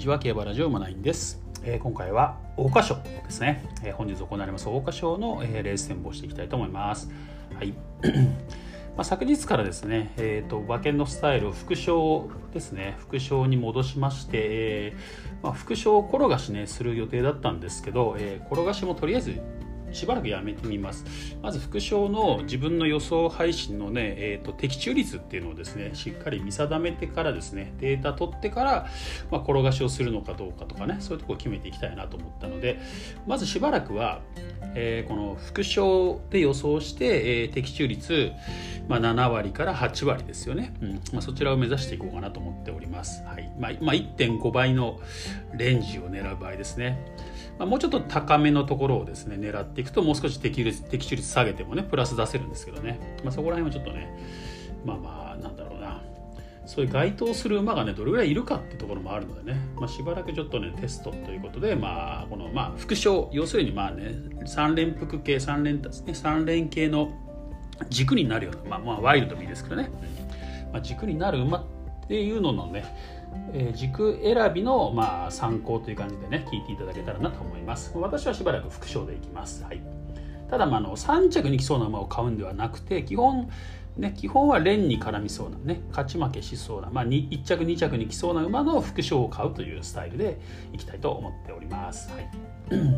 ちは競馬ラジオマナインです、えー、今回は桜花賞ですね、えー、本日行われます桜花賞の、えー、レース展望していきたいと思います。はい。まあ、昨日からですね、えーと、馬券のスタイルを副賞ですね。副賞に戻しまして、えーまあ、副賞を転がしねする予定だったんですけど、えー、転がしもとりあえずしばらくやめてみます。まず副賞の自分の予想配信のね、えーと、的中率っていうのをですねしっかり見定めてからですねデータ取ってから、まあ、転がしをするのかどうかとかねそういうところを決めていきたいなと思ったのでまずしばらくは、えー、この副賞で予想して、えー、的中率、まあ、7割から8割ですよね、うん。まあ、そちらを目指していこうかなと思っております、はい。まあまあ、1.5倍のレンジを狙う場合ですねまあ、もうちょっと高めのところをですね狙っていくともう少し的率的中率下げてもねプラス出せるんですけどね、まあ、そこら辺はちょっとねまあまあなんだろうな。そういう該当する馬がねどれぐらいいるかっていうところもあるのでね、まあ、しばらくちょっとねテストということでまあこのまあ副賞。要するにまあね3連複系3連ですね3連系の軸になるようなまあまあワイルドもいいですけどね、まあ、軸になる馬ってていうののねえー、軸選びの、まあ、参考という感じでね聞いていただけたらなと思います。私はしばらく副賞でいきます、はい、ただ、まあ、あの3着に来そうな馬を買うんではなくて基本ね、基本は連に絡みそうなね勝ち負けしそうな、まあ、1着2着に来そうな馬の副賞を買うというスタイルでいきたいと思っております、はい、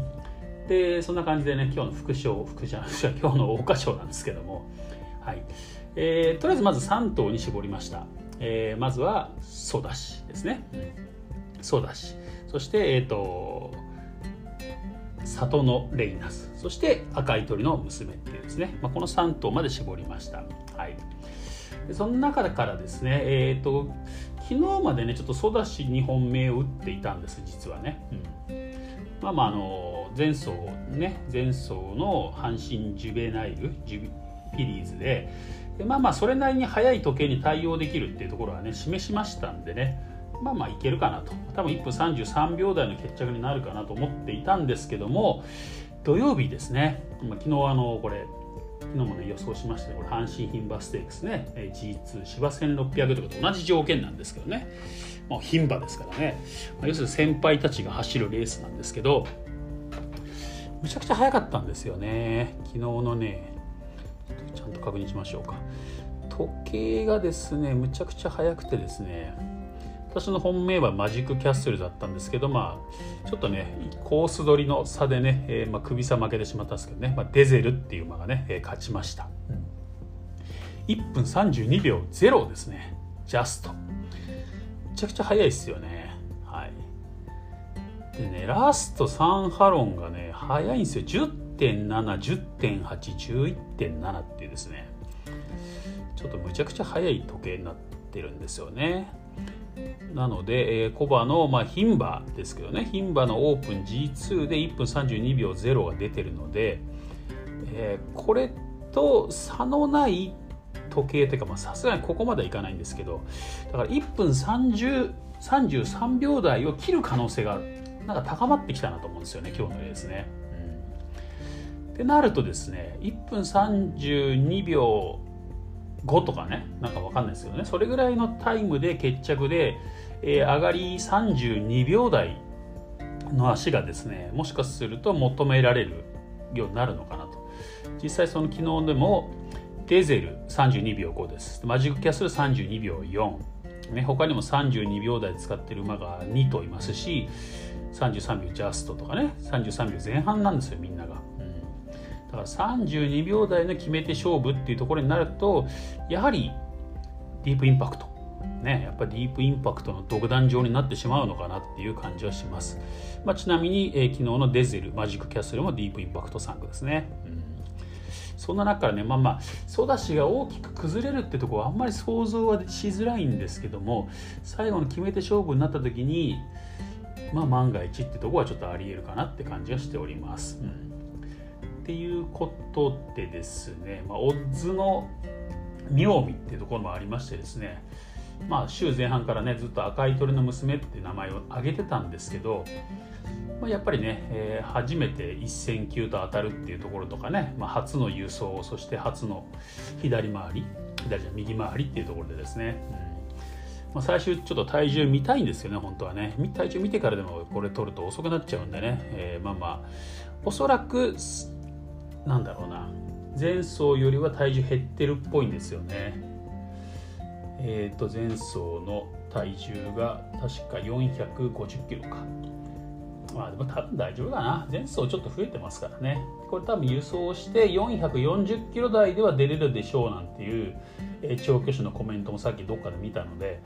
でそんな感じでね今日の副賞副賞 今日の桜花賞なんですけども。はい。えー、とりあえずまず3頭に絞りました。えー、まずはソダシですね、ソダシ。そして、えーと、里のレイナス。そして赤い鳥の娘っていうですね、まあ、この3頭まで絞りました、はい、でその中からですね、えーと、昨日までねちょっとソダシ2本目を打っていたんです実はね、うん、まあまああの前走ね前走の阪神ジュベナイルジュビリーズででまあまあそれなりに速い時計に対応できるっていうところはね示しましたんでね。まあまあいけるかなと。多分1分33秒台の決着になるかなと思っていたんですけども土曜日ですね、まあ、昨日あのこれ昨日もね予想しましたね。これ阪神牝馬ステークスね。G2 芝1600とかと同じ条件なんですけどね。牝馬ですからね、まあ、要するに先輩たちが走るレースなんですけどむちゃくちゃ速かったんですよね。昨日のねちゃんと確認しましょうか。時計がですねむちゃくちゃ速くてですね私の本命はマジックキャッスルだったんですけどまあちょっとねコース取りの差でね、えー、まあ、首差負けてしまったんですけどね、まあ、デゼルっていう馬がね、えー、勝ちました、うん、1分32秒0ですね。ジャスト。めちゃくちゃ速いですよね。はい。でねラスト3ハロンがね速いんですよ。10 10.7、10.8、11.7ってですね。ちょっとむちゃくちゃ速い時計になってるんですよね。なので、えー、コバの、まあ、牝馬ですけどね。牝馬のオープン G2 で1分32秒0が出てるので、えー、これと差のない時計というかさすがにここまではいかないんですけどだから1分30 33秒台を切る可能性がなんか高まってきたなと思うんですよね今日のレースね。ってなるとですね1分32秒5とかねなんか分かんないですけどね。それぐらいのタイムで決着で、えー、上がり32秒台の足がですねもしかすると求められるようになるのかなと。実際その昨日でもデゼル32秒5です。マジックキャスル32秒4、ね、他にも32秒台使ってる馬が2頭いますし33秒ジャストとかね33秒前半なんですよみんなが。だから32秒台の決め手勝負っていうところになるとやはりディープインパクトね、やっぱりディープインパクトの独壇場になってしまうのかなっていう感じはします。まあ、ちなみに、えー、昨日のデゼル、マジックキャッスルもディープインパクト3区ですね。うん、そんな中からね、まあまあ、ソダシが大きく崩れるってとこはあんまり想像はしづらいんですけども、最後の決め手勝負になった時に、まあ万が一ってとこはちょっとありえるかなって感じはしております。うんっていうことでですね、まあ、オッズの妙味っていうところもありましてですねまあ週前半からねずっと赤い鳥の娘って名前を挙げてたんですけど、まあ、やっぱりね、えー、初めて一戦級と当たるっていうところとかね、まあ、初の輸送そして初の左回り左じゃ右回りっていうところでですね、まあ、最終ちょっと体重見たいんですよね本当はね。体重見てからでもこれ取ると遅くなっちゃうんでね、えー、まあまあおそらくなんだろうな。前走よりは体重減ってるっぽいんですよね。えっ、ー、と前走の体重が確か450キロか。まあでも多分大丈夫だな。前走ちょっと増えてますからね。これ多分輸送して440キロ台では出れるでしょうなんていう、えー、調教師のコメントもさっきどっかで見たので、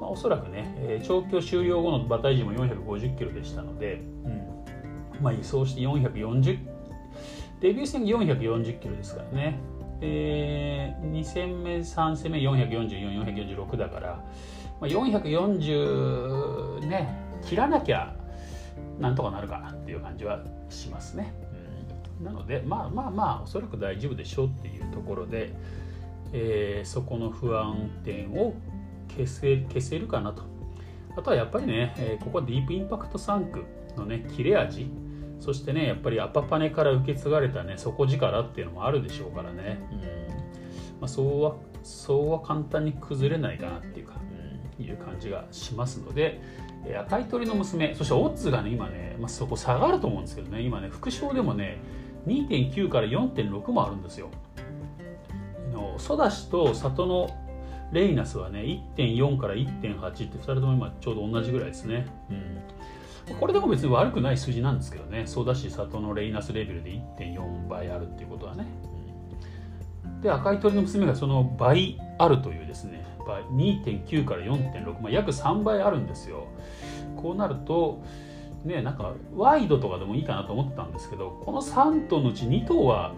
まあ、おそらくね、えー、調教終了後の馬体重も450キロでしたので、うん。まあ、輸送して440デビュー戦440キロですからね。えー、2戦目3戦目444446だから、まあ、440ね切らなきゃなんとかなるかなっていう感じはしますね、うん、なのでまあまあまあおそらく大丈夫でしょうっていうところで、えー、そこの不安点を消せ消せるかなと。あとはやっぱりね、えー、ここはディープインパクト3区のね切れ味そしてねやっぱりアパパネから受け継がれたね底力っていうのもあるでしょうからね、うん。まあ、そうはそうは簡単に崩れないかなっていうか、うん、いう感じがしますので赤い鳥の娘そしてオッズがね今ね、まあ、そこ下がると思うんですけどね今ね副賞でもね2.9から4.6もあるんですよ。ソダシと里のレイナスはね1.4から1.8って2人とも今ちょうど同じぐらいですね、うん、これでも別に悪くない数字なんですけどね。ソダシ里のレイナスレベルで1.4倍あるっていうことはね、うん、で赤い鳥の娘がその倍あるというですね。2.9から4.6、まあ、約3倍あるんですよ。こうなるとねなんかワイドとかでもいいかなと思ったんですけどこの3頭のうち2頭は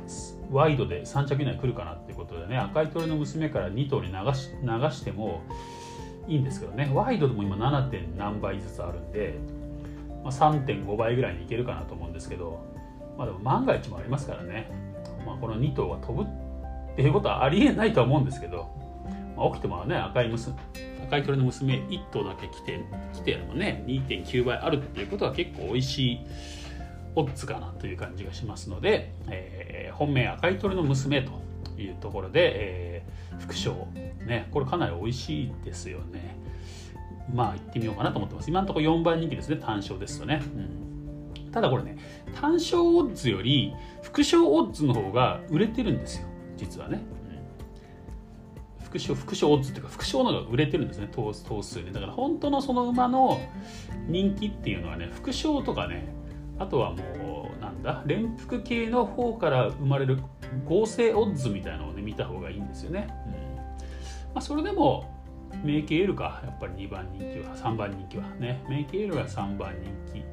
ワイドで3着以内来るかなっていうことでね赤い鳥の娘から2頭に流し流してもいいんですけどね。ワイドでも今 7. 点何倍ずつあるんで、まあ、3.5倍ぐらいにいけるかなと思うんですけど、まあ、でも万が一もありますからね、まあ、この2頭は飛ぶっていうことはありえないとは思うんですけど、まあ、起きてもね赤い娘赤い鳥の娘1頭だけ来て来てもね2.9倍あるっていうことは結構美味しいオッズかなという感じがしますので、えー、本命赤い鳥の娘というところで、えー、副賞ねこれかなり美味しいですよね。まあ行ってみようかなと思ってます。今のところ4番人気ですね。単勝ですとね、うん、ただこれね単勝オッズより副賞オッズの方が売れてるんですよ。実はね。副賞副賞オッズっていうか副賞の方が売れてるんですね。頭数でだから本当のその馬の人気っていうのはね副賞とかねあとはもうなんだ連服系の方から生まれる合成オッズみたいなのをね見た方がいいんですよね、うん。まあ、それでもメイケールか？やっぱり2番人気は。3番人気は。ね。メイケールが3番人気。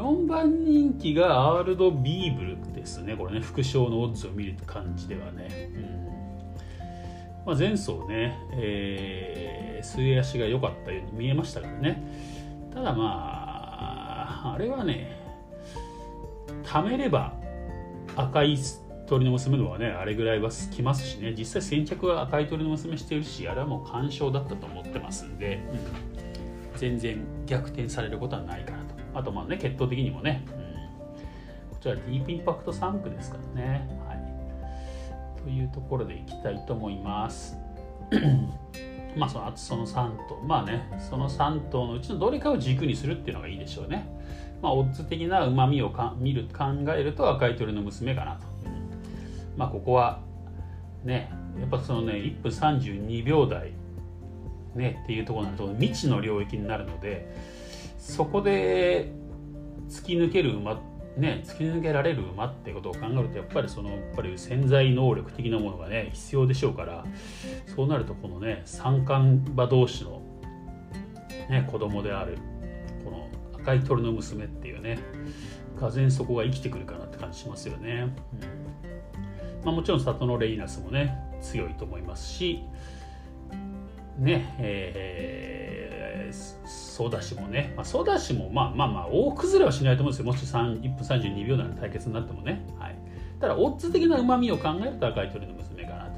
4番人気がアールド・ビーブルですね。これね。副賞のオッズを見る感じではね、うん。まあ、前走ね、えー、末足が良かったように見えましたからね。ただまああれはね貯めれば赤い鳥の娘のはねあれぐらいはきますしね。実際先着は赤い鳥の娘してるしあれはもう干渉だったと思ってますんで、うん、全然逆転されることはないかなと。あとまあね血統的にもね、うん、こちらディープインパクト3区ですからね。というところでいきたいと思います。まあそのあとその3頭。まあねその3頭のうちのどれかを軸にするっていうのがいいでしょうね。まあオッズ的なうまみをか見る考えると赤い鳥の娘かなと。まあここはねやっぱそのね1分32秒台ねっていうところになると未知の領域になるのでそこで突き抜ける馬ね、突き抜けられる馬ってことを考えるとやっぱりそのやっぱり潜在能力的なものがね必要でしょうからそうなるとこのね三冠馬同士の、ね、子供であるこの赤い鳥の娘っていうねがぜそこが生きてくるかなって感じしますよね。うんまあ、もちろん里のレイナスもね強いと思いますしねえーソダシもね、まあ、ソダシもまあまあまあ大崩れはしないと思うんですよ。もし1分32秒台の対決になってもね、はい、ただオッズ的なうまみを考えると赤い鳥の娘かなと。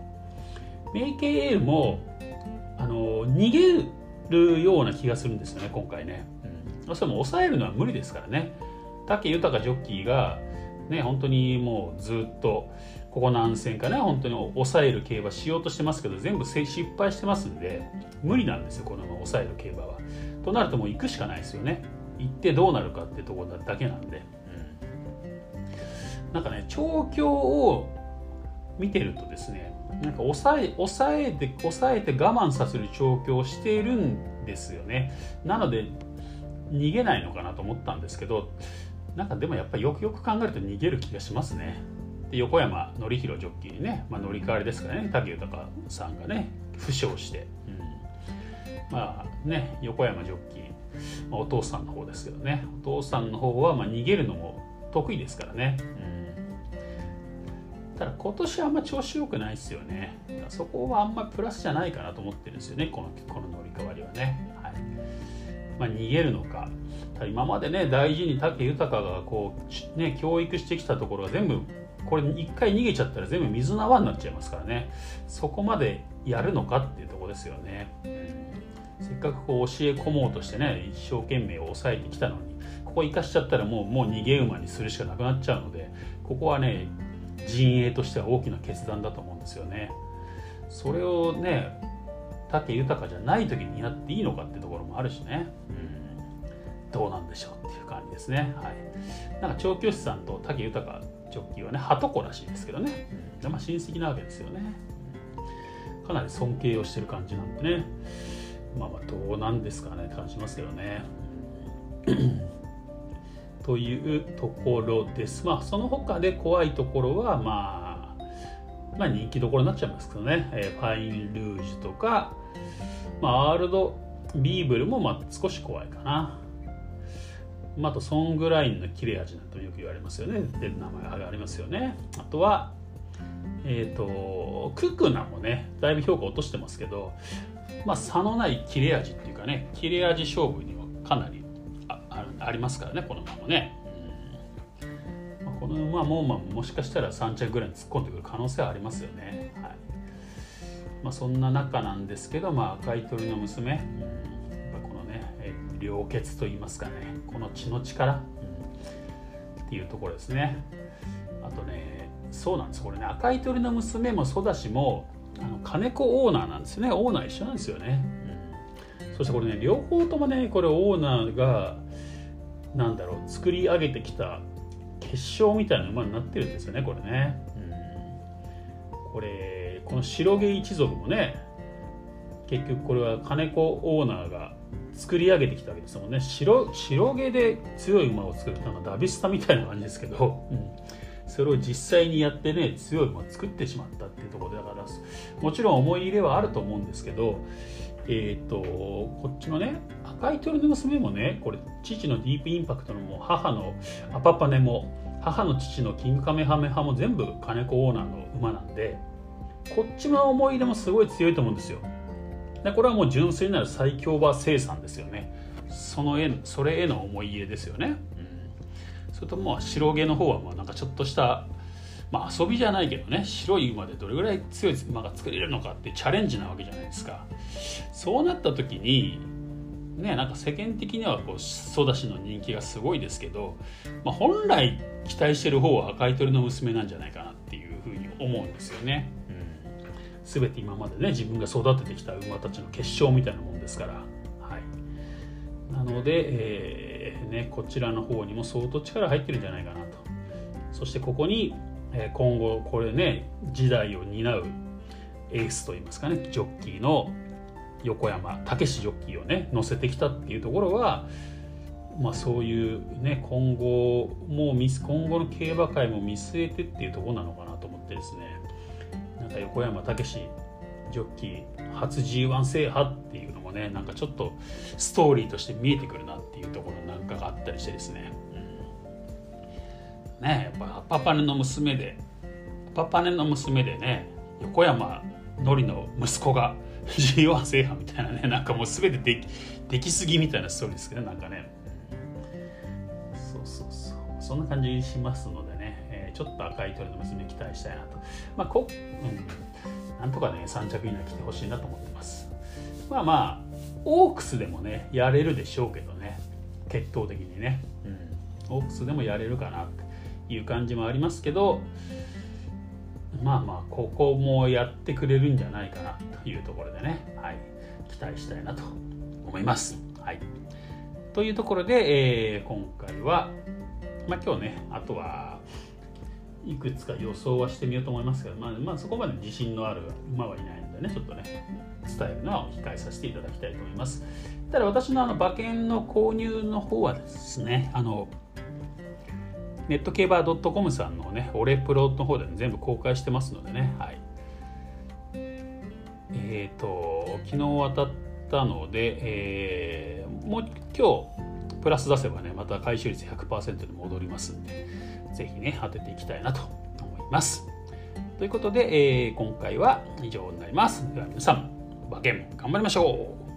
メイケイエルもあの逃げるような気がするんですよね今回ね、うん、どうしても抑えるのは無理ですからね。武豊ジョッキーがね本当にもうずっとここ何戦かね本当に抑える競馬しようとしてますけど全部失敗してますんで無理なんですよこのまま抑える競馬は。となるともう行くしかないですよね。行ってどうなるかってところだけなんで、うん、なんかね調教を見てるとですねなんか抑え抑えて抑えて我慢させる調教をしているんですよね。なので逃げないのかなと思ったんですけどなんかでもやっぱりよくよく考えると逃げる気がしますね。で横山典弘ジョッキーにね、まあ、乗り換わりですからね。武豊さんがね負傷して、うん、まあね横山ジョッキー、まあ、お父さんの方ですけどね。お父さんの方はまあ逃げるのも得意ですからね、うん、ただ今年はあんま調子良くないですよね。そこはあんまプラスじゃないかなと思ってるんですよね。このこの乗り換わりはね、まあ、逃げるのか。今までね大事に武豊がこう、ね、教育してきたところが全部これ一回逃げちゃったら全部水縄になっちゃいますからね。そこまでやるのかっていうとこですよね。せっかくこう教え込もうとしてね一生懸命抑えてきたのにここ生かしちゃったらもうもう逃げ馬にするしかなくなっちゃうのでここはね陣営としては大きな決断だと思うんですよね。それをね武豊じゃない時にやっていいのかってところもあるしね、うんどうなんでしょうっていう感じですね。はい、なんか調教師さんと武豊ジョッキーはね、鳩子らしいですけどね、うん、まあ親戚なわけですよね。かなり尊敬をしてる感じなんでね、まあまあどうなんですかねって感じしますけどね。というところです。まあその他で怖いところはまあ、まあ人気どころになっちゃいますけどね、えー、ファインルージュとか、まあ、アールドビーブルもまあ少し怖いかな。まあ、あとソングラインの切れ味なんてよく言われますよね。で名前がありますよね。あとはえっ、ー、とククナもねだいぶ評価落としてますけどまあ差のない切れ味っていうかね切れ味勝負にはかなりあありますからねこの馬もね、の馬も、まあ、もしかしたら3着ぐらいに突っ込んでくる可能性はありますよね。はい。まあ、そんな中なんですけど、まあ、赤い鳥の娘、うん。良血と言いますかね。この血の力、うん、っていうところですね。あとねそうなんです。これね赤い鳥の娘もソダシもあの金子オーナーなんですね。オーナー一緒なんですよね、うん、そしてこれね両方ともねこれオーナーがなんだろう作り上げてきた結晶みたいな馬になってるんですよねこれね、うん、これこの白毛一族もね結局これは金子オーナーが作り上げてきたわけですもんね。白白毛で強い馬を作るなんかダビスタみたいな感じですけど、うん、それを実際にやってね強い馬を作ってしまったっていうところだからもちろん思い入れはあると思うんですけどえっ、ー、とこっちのね赤い鳥の娘もねこれ父のディープインパクトのも母のアパパネも母の父のキングカメハメハも全部金子オーナーの馬なんでこっちの思い入れもすごい強いと思うんですよ。でこれはもう純粋なる最強馬生産ですよね。その絵それへの思い入れですよね、うん、それとも白毛の方はまあなんかちょっとしたまあ遊びじゃないけどね白い馬でどれぐらい強い馬が作れるのかってチャレンジなわけじゃないですか。そうなった時にねなんか世間的にはこうソダシの人気がすごいですけど、まあ、本来期待してる方は赤い鳥の娘なんじゃないかなっていうふうに思うんですよね。全て今までね自分が育ててきた馬たちの結晶みたいなもんですから、はい、なので、えー、ね、こちらの方にも相当力入ってるんじゃないかなと。そしてここに、え今後これね時代を担うエースといいますかねジョッキーの横山武史ジョッキーをね乗せてきたっていうところはまあ、そういうね今後も今後の競馬界も見据えてっていうところなのかなと思ってですね。なんか横山武史ジョッキー初 G1 制覇っていうのもねなんかちょっとストーリーとして見えてくるなっていうところなんかがあったりしてですね、ねやっぱパパネの娘でパパネの娘でね横山のりの息子が G1 制覇みたいなねなんかもう全てできできすぎみたいなストーリーですけどなんかね、そうそうそうそんな感じしますのでちょっと赤い鳥の娘期待したいなと。まあこうん、なんとかね、3着以内来てほしいなと思ってます。まあまあ、オークスでもね、やれるでしょうけどね、決闘的にね。うん、オークスでもやれるかなっていう感じもありますけど、まあまあここもやってくれるんじゃないかなというところでね、はい、期待したいなと思います。はい、というところで、えー、今回は、まあ、今日ねあとはいくつか予想はしてみようと思いますけど、まあ、まあ、そこまで自信のある馬はいないのでねちょっとね伝えるのは控えさせていただきたいと思います。ただ私のあの馬券の購入の方はですねあのネット競馬 .com さんのね、オレプロの方で、ね、全部公開してますのでね、はい。えっ、ー、と、昨日当たったので、えー、もう今日、プラス出せばね、また回収率100%に戻りますんで、ぜひね、当てていきたいなと思います。ということで、えー、今回は以上になります。では皆さん、馬券頑張りましょう